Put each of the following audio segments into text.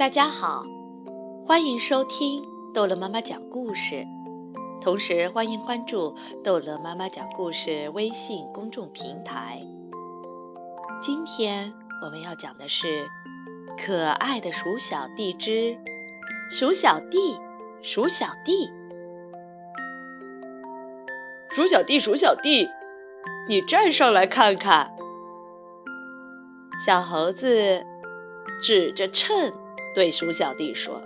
大家好，欢迎收听逗乐妈妈讲故事，同时欢迎关注逗乐妈妈讲故事微信公众平台。今天我们要讲的是《可爱的鼠小弟之鼠小弟，鼠小弟》。鼠小弟，鼠小弟，你站上来看看。小猴子指着秤对鼠小弟说：“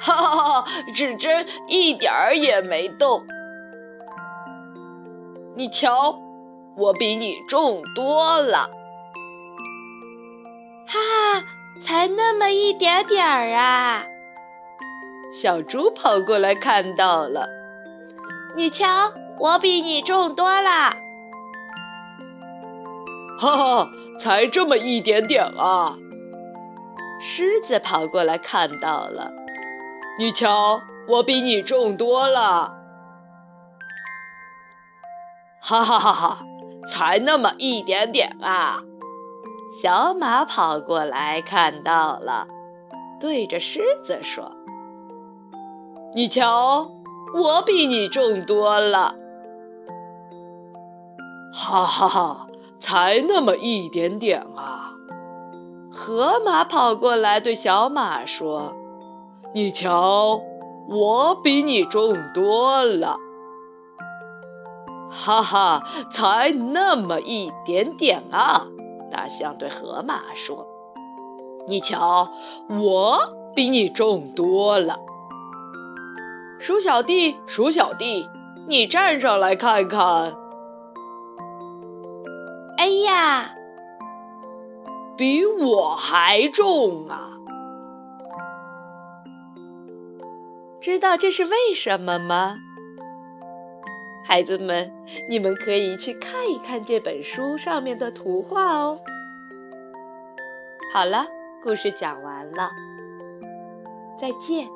哈哈哈，指针一点儿也没动。你瞧，我比你重多了。”哈哈，才那么一点点儿啊！小猪跑过来看到了，你瞧，我比你重多了。哈哈，才这么一点点啊！狮子跑过来看到了，你瞧，我比你重多了。哈哈哈哈，才那么一点点啊！小马跑过来看到了，对着狮子说：“你瞧，我比你重多了。”哈哈哈。才那么一点点啊！河马跑过来对小马说：“你瞧，我比你重多了。”哈哈，才那么一点点啊！大象对河马说：“你瞧，我比你重多了。”鼠小弟，鼠小弟，你站上来看看。哎呀，比我还重啊！知道这是为什么吗？孩子们，你们可以去看一看这本书上面的图画哦。好了，故事讲完了，再见。